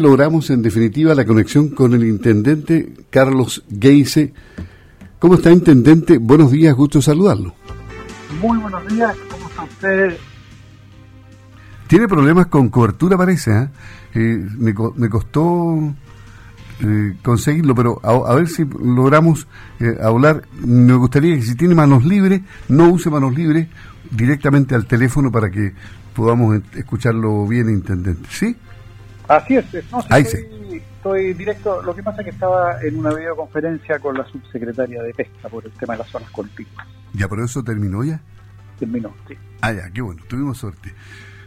Logramos en definitiva la conexión con el intendente Carlos Geise. ¿Cómo está, intendente? Buenos días, gusto saludarlo. Muy buenos días, ¿cómo está usted? Tiene problemas con cobertura, parece. ¿eh? eh me, me, costó eh, conseguirlo, pero a, ver si logramos eh, hablar. Me gustaría que si tiene manos libres, no use manos libres directamente al teléfono para que podamos escucharlo bien, intendente. ¿Sí? Así es, no, estoy, directo. Lo que pasa es que estaba en una videoconferencia con la subsecretaria de Pesca por el tema de las zonas contiguas. ¿Ya por eso terminó ya? Terminó, sí. Ah, ya, qué bueno, tuvimos suerte.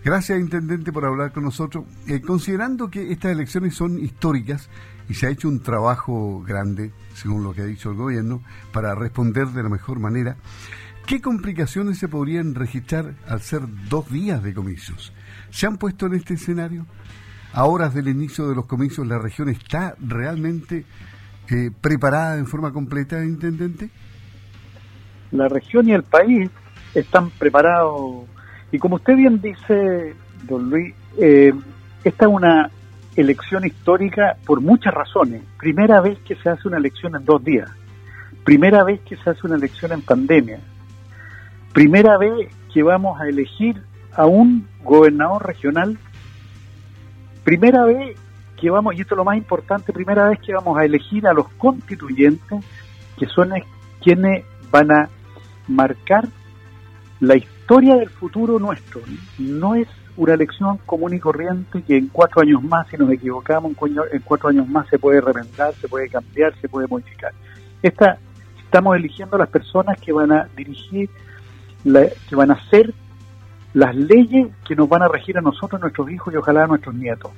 Gracias, Intendente, por hablar con nosotros. Eh, considerando que estas elecciones son históricas y se ha hecho un trabajo grande, según lo que ha dicho el gobierno, para responder de la mejor manera, ¿qué complicaciones se podrían registrar al ser dos días de comicios? ¿Se han puesto en este escenario? A horas del inicio de los comicios, la región está realmente eh, preparada en forma completa, intendente? La región y el país están preparados. Y como usted bien dice, don Luis, eh, esta es una elección histórica por muchas razones. Primera vez que se hace una elección en dos días. Primera vez que se hace una elección en pandemia. Primera vez que vamos a elegir a un gobernador regional primera vez que vamos, y esto es lo más importante, primera vez que vamos a elegir a los constituyentes, que son quienes van a marcar la historia del futuro nuestro. No es una elección común y corriente que en cuatro años más, si nos equivocamos, en cuatro años más se puede remendar, se puede cambiar, se puede modificar. Esta, estamos eligiendo las personas que van a dirigir, que van a ser las leyes que nos van a regir a nosotros, a nuestros hijos y ojalá a nuestros nietos.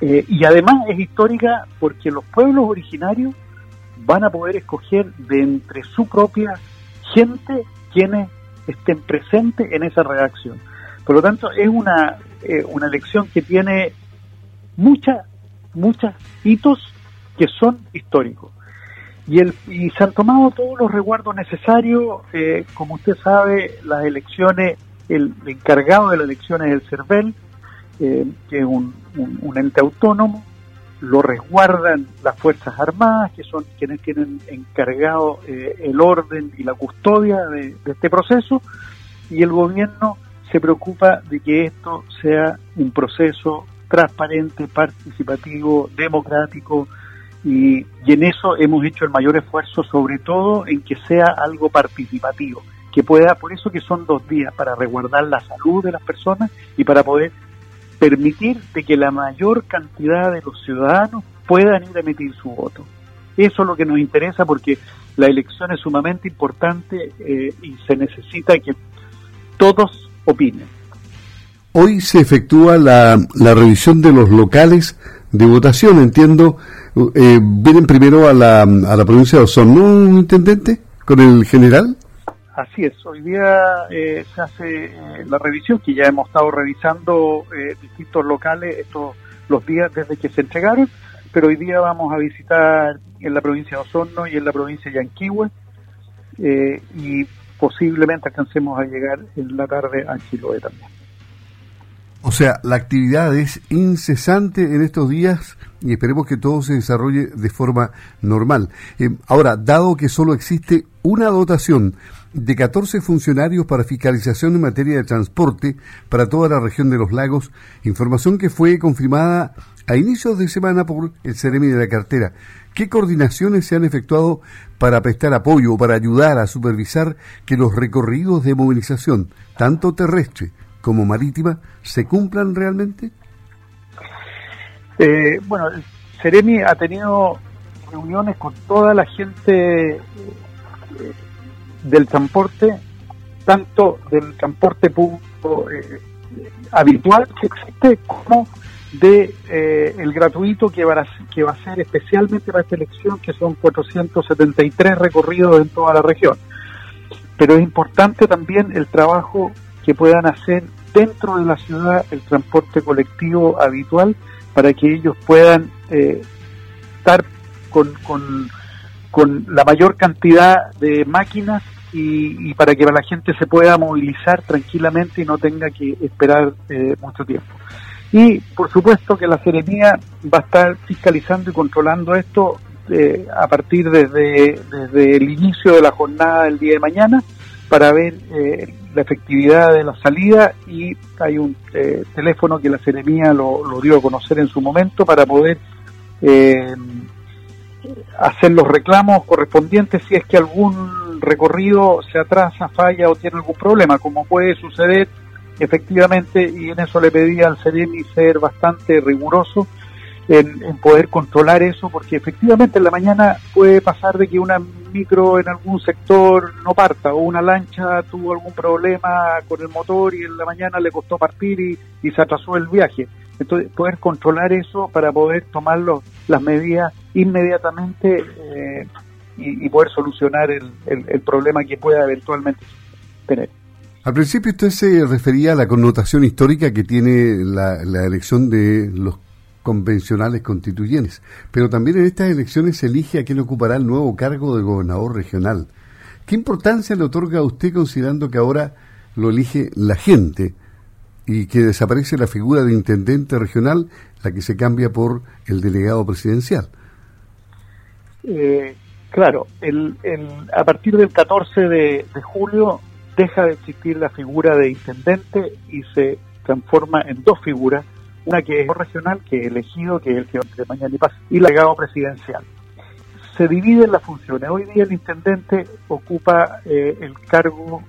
Eh, y además es histórica porque los pueblos originarios van a poder escoger de entre su propia gente quienes estén presentes en esa redacción. Por lo tanto, es una, eh, una elección que tiene muchas, muchos hitos que son históricos. Y, el, y se han tomado todos los resguardos necesarios. Eh, como usted sabe, las elecciones el encargado de la elección es el CERVEL, eh, que es un, ente autónomo, lo resguardan las Fuerzas Armadas, que son quienes tienen encargado eh, el orden y la custodia de, este proceso, y el gobierno se preocupa de que esto sea un proceso transparente, participativo, democrático, y, y en eso hemos hecho el mayor esfuerzo, sobre todo en que sea algo participativo que pueda, por eso que son dos días, para resguardar la salud de las personas y para poder permitir de que la mayor cantidad de los ciudadanos puedan ir a emitir su voto. Eso es lo que nos interesa porque la elección es sumamente importante eh, y se necesita que todos opinen. Hoy se efectúa la, la revisión de los locales de votación, entiendo. Eh, ¿Vienen primero a la, a la provincia de Osorno, intendente, con el general? Así es, hoy día eh, se hace eh, la revisión, que ya hemos estado revisando eh, distintos locales estos los días desde que se entregaron, pero hoy día vamos a visitar en la provincia de Osorno y en la provincia de Yanquihue y posiblemente alcancemos a llegar en la tarde a Chiloé también. O sea, la actividad es incesante en estos días y esperemos que todo se desarrolle de forma normal. ahora, dado que solo existe una dotación de 14 funcionarios para fiscalización en materia de transporte para toda la región de los lagos, información que fue confirmada a inicios de semana por el Ceremi de la cartera. ¿Qué coordinaciones se han efectuado para prestar apoyo para ayudar a supervisar que los recorridos de movilización, tanto terrestre como marítima, se cumplan realmente? Eh, bueno, el Ceremi ha tenido reuniones con toda la gente del transporte, tanto del transporte público eh, habitual que existe como de eh, el gratuito que va, a, que va a ser especialmente para esta elección, que son 473 recorridos en toda la región. Pero es importante también el trabajo que puedan hacer dentro de la ciudad el transporte colectivo habitual para que ellos puedan eh, estar con, con, con la mayor cantidad de máquinas y, para que la gente se pueda movilizar tranquilamente y no tenga que esperar eh, mucho tiempo. Y por supuesto que la Seremía va a estar fiscalizando y controlando esto eh, a partir desde, desde el inicio de la jornada del día de mañana para ver eh, la efectividad de la salida y hay un eh, teléfono que la Seremía lo, lo, dio a conocer en su momento para poder hacer los reclamos correspondientes si es que algún recorrido se atrasa, falla o tiene algún problema, como puede suceder efectivamente, y en eso le pedía al Ceremi ser bastante riguroso en, poder controlar eso, porque efectivamente en la mañana puede pasar de que una micro en algún sector no parta, o una lancha tuvo algún problema con el motor y en la mañana le costó partir y, y se atrasó el viaje. Entonces, poder controlar eso para poder tomar las medidas inmediatamente eh, y, poder solucionar el, el, problema que pueda eventualmente tener. Al principio usted se refería a la connotación histórica que tiene la, la elección de los convencionales constituyentes, pero también en estas elecciones se elige a quien ocupará el nuevo cargo de gobernador regional. ¿Qué importancia le otorga a usted considerando que ahora lo elige la gente y que desaparece la figura de intendente regional, la que se cambia por el delegado presidencial? Eh, claro, el, a partir del 14 de, julio deja de existir la figura de intendente y se transforma en dos figuras, una que es regional, que es elegido, que es el que de mañana y pasa, y el delegado presidencial. Se dividen las funciones. Hoy día el intendente ocupa eh, el cargo,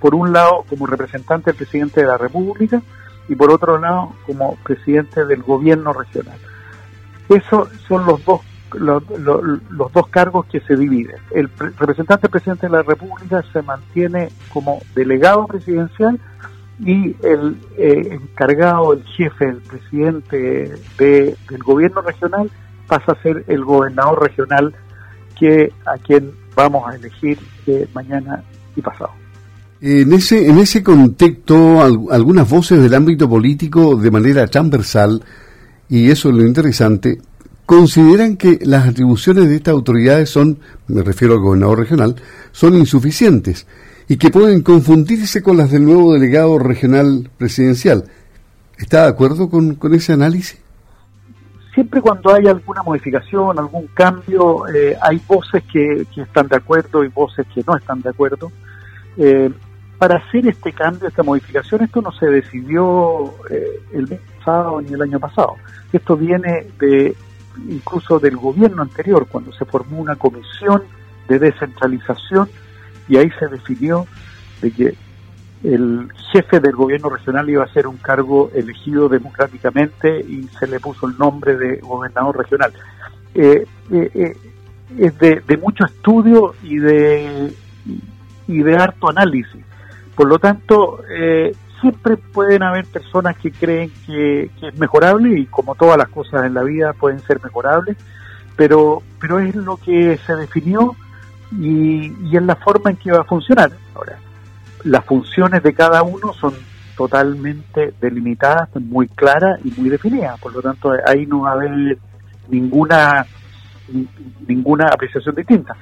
por un lado, como representante del presidente de la República y por otro lado, como presidente del gobierno regional. Esos son los dos los, dos cargos que se dividen. El representante presidente de la República se mantiene como delegado presidencial y el eh, encargado, el jefe, el presidente de, del gobierno regional pasa a ser el gobernador regional que a quien vamos a elegir eh, mañana y pasado. En ese, en ese contexto, algunas voces del ámbito político de manera transversal, y eso es lo interesante, consideran que las atribuciones de estas autoridades son, me refiero al gobernador regional, son insuficientes y que pueden confundirse con las del nuevo delegado regional presidencial. ¿Está de acuerdo con, ese análisis? Siempre cuando hay alguna modificación, algún cambio, eh, hay voces que, están de acuerdo y voces que no están de acuerdo. Eh, para hacer este cambio, esta modificación, esto no se decidió eh, el mes pasado ni el año pasado. Esto viene de incluso del gobierno anterior, cuando se formó una comisión de descentralización y ahí se definió de que el jefe del gobierno regional iba a ser un cargo elegido democráticamente y se le puso el nombre de gobernador regional. Eh, eh, eh, es de, de, mucho estudio y de, y de harto análisis. Por lo tanto, siempre pueden haber personas que creen que, es mejorable y como todas las cosas en la vida pueden ser mejorables, pero, pero es lo que se definió y, y es la forma en que va a funcionar. Ahora, las funciones de cada uno son totalmente delimitadas, muy claras y muy definidas, por lo tanto ahí no va a haber ninguna ninguna apreciación distinta.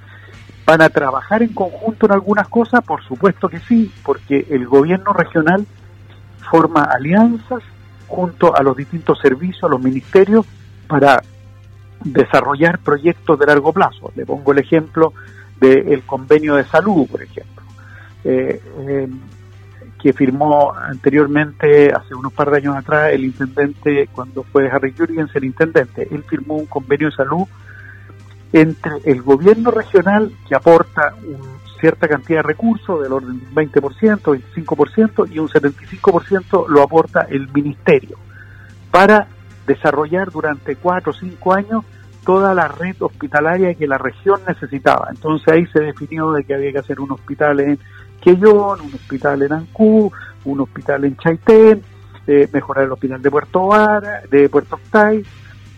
¿Van a trabajar en conjunto en algunas cosas? Por supuesto que sí, porque el gobierno regional forma alianzas junto a los distintos servicios, a los ministerios, para desarrollar proyectos de largo plazo. Le pongo el ejemplo del convenio de salud, por ejemplo, eh, em, que firmó anteriormente, hace unos par de años atrás, el intendente, cuando fue Harry Jurgens el intendente, él firmó un convenio de salud entre el gobierno regional, que aporta un cierta cantidad de recursos, del orden del 20%, 25%, y un 75% lo aporta el ministerio, para desarrollar durante cuatro o cinco años toda la red hospitalaria que la región necesitaba. Entonces ahí se definió de que había que hacer un hospital en Quellón, un hospital en Ancú, un hospital en Chaitén, eh, mejorar el hospital de Puerto Vara, de Puerto Octay,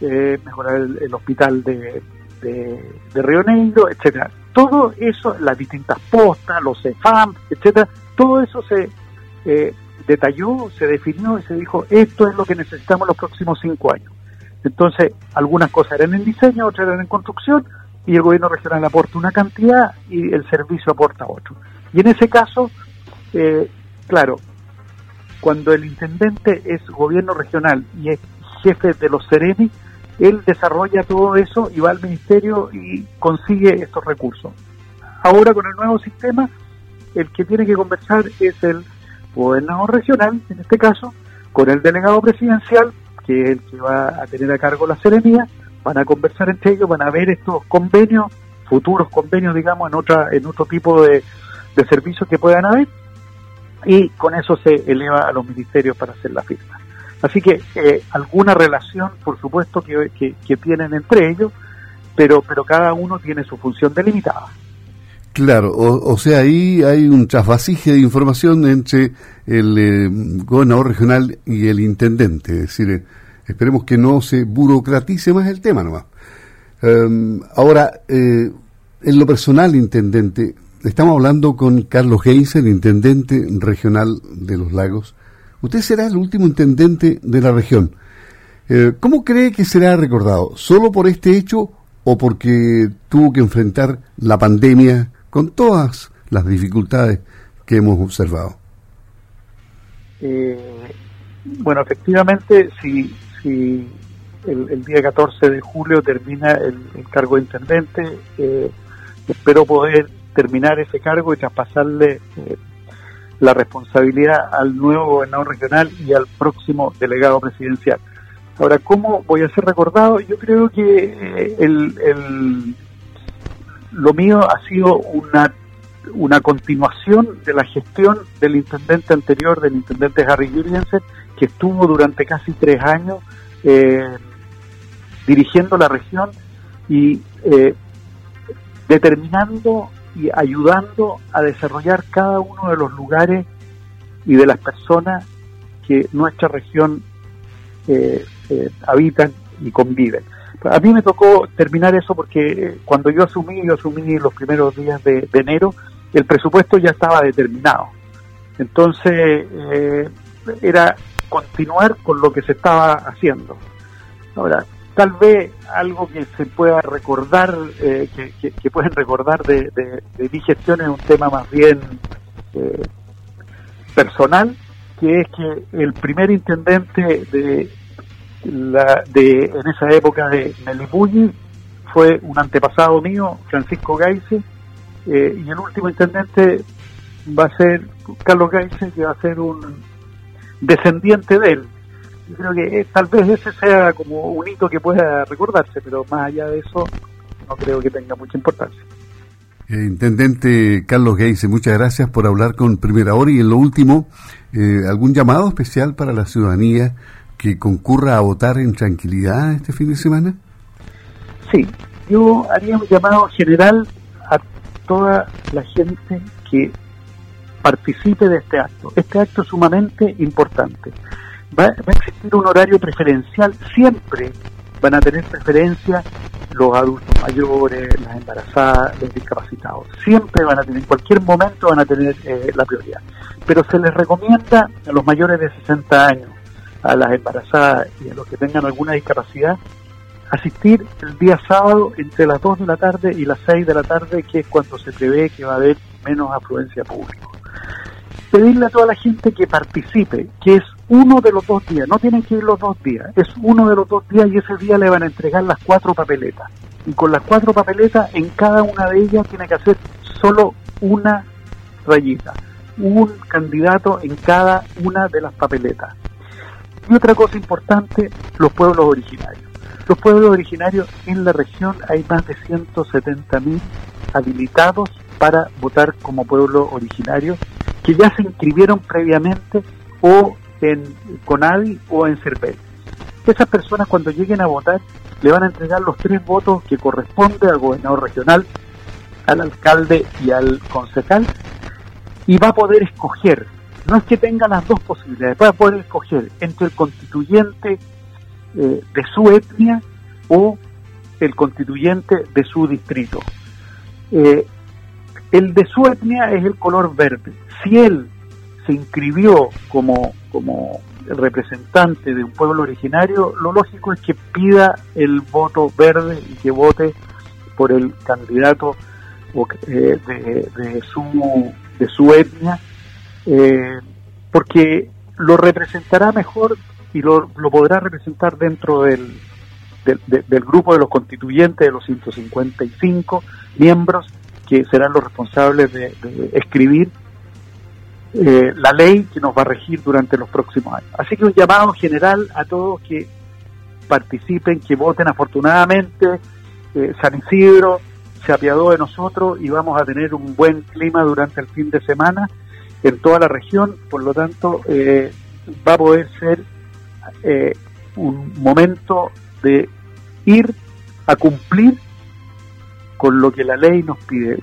eh, mejorar el, hospital de, de, de Río Negro, etcétera todo eso, las distintas postas, los CEFAM, etcétera, todo eso se eh, detalló, se definió y se dijo, esto es lo que necesitamos los próximos cinco años. Entonces, algunas cosas eran en diseño, otras eran en construcción, y el gobierno regional aporta una cantidad y el servicio aporta otro. Y en ese caso, eh, claro, cuando el intendente es gobierno regional y es jefe de los Ceremi, él desarrolla todo eso y va al ministerio y consigue estos recursos. Ahora con el nuevo sistema, el que tiene que conversar es el gobernador regional, en este caso, con el delegado presidencial, que es el que va a tener a cargo la serenía, van a conversar entre ellos, van a ver estos convenios, futuros convenios, digamos, en en otro tipo de, servicios que puedan haber, y con eso se eleva a los ministerios para hacer la firma. Así que eh, alguna relación, por supuesto, que, tienen entre ellos, pero, pero cada uno tiene su función delimitada. Claro, o, sea, ahí hay un trasvasije de información entre el eh, gobernador regional y el intendente. Es decir, eh, esperemos que no se burocratice más el tema nomás. Em, ahora, en lo personal, intendente, estamos hablando con Carlos el intendente regional de los lagos. Usted será el último intendente de la región. ¿Cómo cree que será recordado? ¿Solo por este hecho o porque tuvo que enfrentar la pandemia? con todas las dificultades que hemos observado. Eh, bueno, efectivamente, si, si el, día 14 de julio termina el, cargo de intendente, eh, espero poder terminar ese cargo y traspasarle eh, la responsabilidad al nuevo gobernador regional y al próximo delegado presidencial. Ahora, ¿cómo voy a ser recordado? Yo creo que el, el, lo mío ha sido una, una continuación de la gestión del intendente anterior, del intendente Harry Jurgensen, que estuvo durante casi tres años eh, dirigiendo la región y eh, determinando y ayudando a desarrollar cada uno de los lugares y de las personas que nuestra región eh, habitan y conviven. A mí me tocó terminar eso porque cuando yo asumí, yo asumí los primeros días de, enero, el presupuesto ya estaba determinado. Entonces, eh, era continuar con lo que se estaba haciendo. Ahora, tal vez algo que se pueda recordar, eh, que, pueden recordar de, de, mi gestión es un tema más bien eh, personal, que es que el primer intendente de, la, de, en esa época de Melipulli fue un antepasado mío, Francisco Gaise, eh, y el último intendente va a ser Carlos Gaise, que va a ser un descendiente de él. Yo creo que eh, tal vez ese sea como un hito que pueda recordarse, pero más allá de eso, no creo que tenga mucha importancia. Eh, intendente Carlos Geise, muchas gracias por hablar con Primera Hora y en lo último, ¿algún llamado especial para la ciudadanía que concurra a votar en tranquilidad este fin de semana? Sí, yo haría un llamado general a toda la gente que participe de este acto. Este acto es sumamente importante. Va, va, a existir un horario preferencial, siempre van a tener preferencia los adultos mayores, las embarazadas, los discapacitados. Siempre van a tener, en cualquier momento van a tener eh, la prioridad. Pero se les recomienda a los mayores de 60 años, a las embarazadas y a los que tengan alguna discapacidad asistir el día sábado entre las 2 de la tarde y las 6 de la tarde, que es cuando se prevé que va a haber menos afluencia pública. Pedirle a toda la gente que participe, que es uno de los dos días, no tienen que ir los dos días, es uno de los dos días y ese día le van a entregar las cuatro papeletas. Y con las cuatro papeletas, en cada una de ellas tiene que hacer solo una rayita, un candidato en cada una de las papeletas. Y otra cosa importante, los pueblos originarios. Los pueblos originarios en la región hay más de 170.000 habilitados para votar como pueblo originario que ya se inscribieron previamente o en CONADI o en CERVEL. Esas personas cuando lleguen a votar le van a entregar los tres votos que corresponde al gobernador regional, al alcalde y al concejal y va a poder escoger no es que tenga las dos posibilidades, va a poder escoger entre el constituyente eh, de su etnia o el constituyente de su distrito. Eh, el de su etnia es el color verde. Si él se inscribió como, como representante de un pueblo originario, lo lógico es que pida el voto verde y que vote por el candidato eh, de, de, su, de su etnia eh, porque lo representará mejor y lo, lo podrá representar dentro del, del, grupo de los constituyentes, de los 155 miembros que serán los responsables de, escribir eh, la ley que nos va a regir durante los próximos años. Así que un llamado general a todos que participen, que voten afortunadamente. Eh, San Isidro se apiadó de nosotros y vamos a tener un buen clima durante el fin de semana en toda la región, por lo tanto eh, va a poder ser un momento de ir a cumplir con lo que la ley nos pide,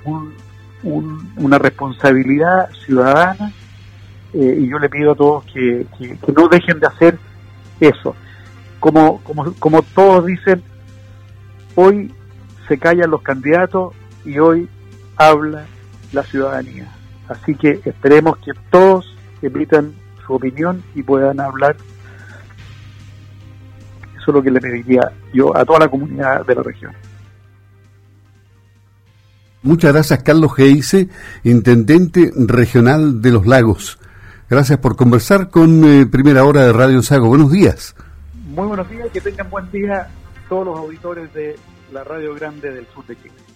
una responsabilidad ciudadana, eh, y yo le pido a todos que, no dejen de hacer eso. Como, como, como todos dicen, hoy se callan los candidatos y hoy habla la ciudadanía. Así que esperemos que todos emitan su opinión y puedan hablar eso es lo que le pediría yo a toda la comunidad de la región. Muchas gracias, Carlos Geise, intendente regional de los lagos. Gracias por conversar con eh, Primera Hora de Radio Sago. Buenos días. Muy buenos días, que tengan buen día todos los auditores de la Radio Grande del Sur de Chile.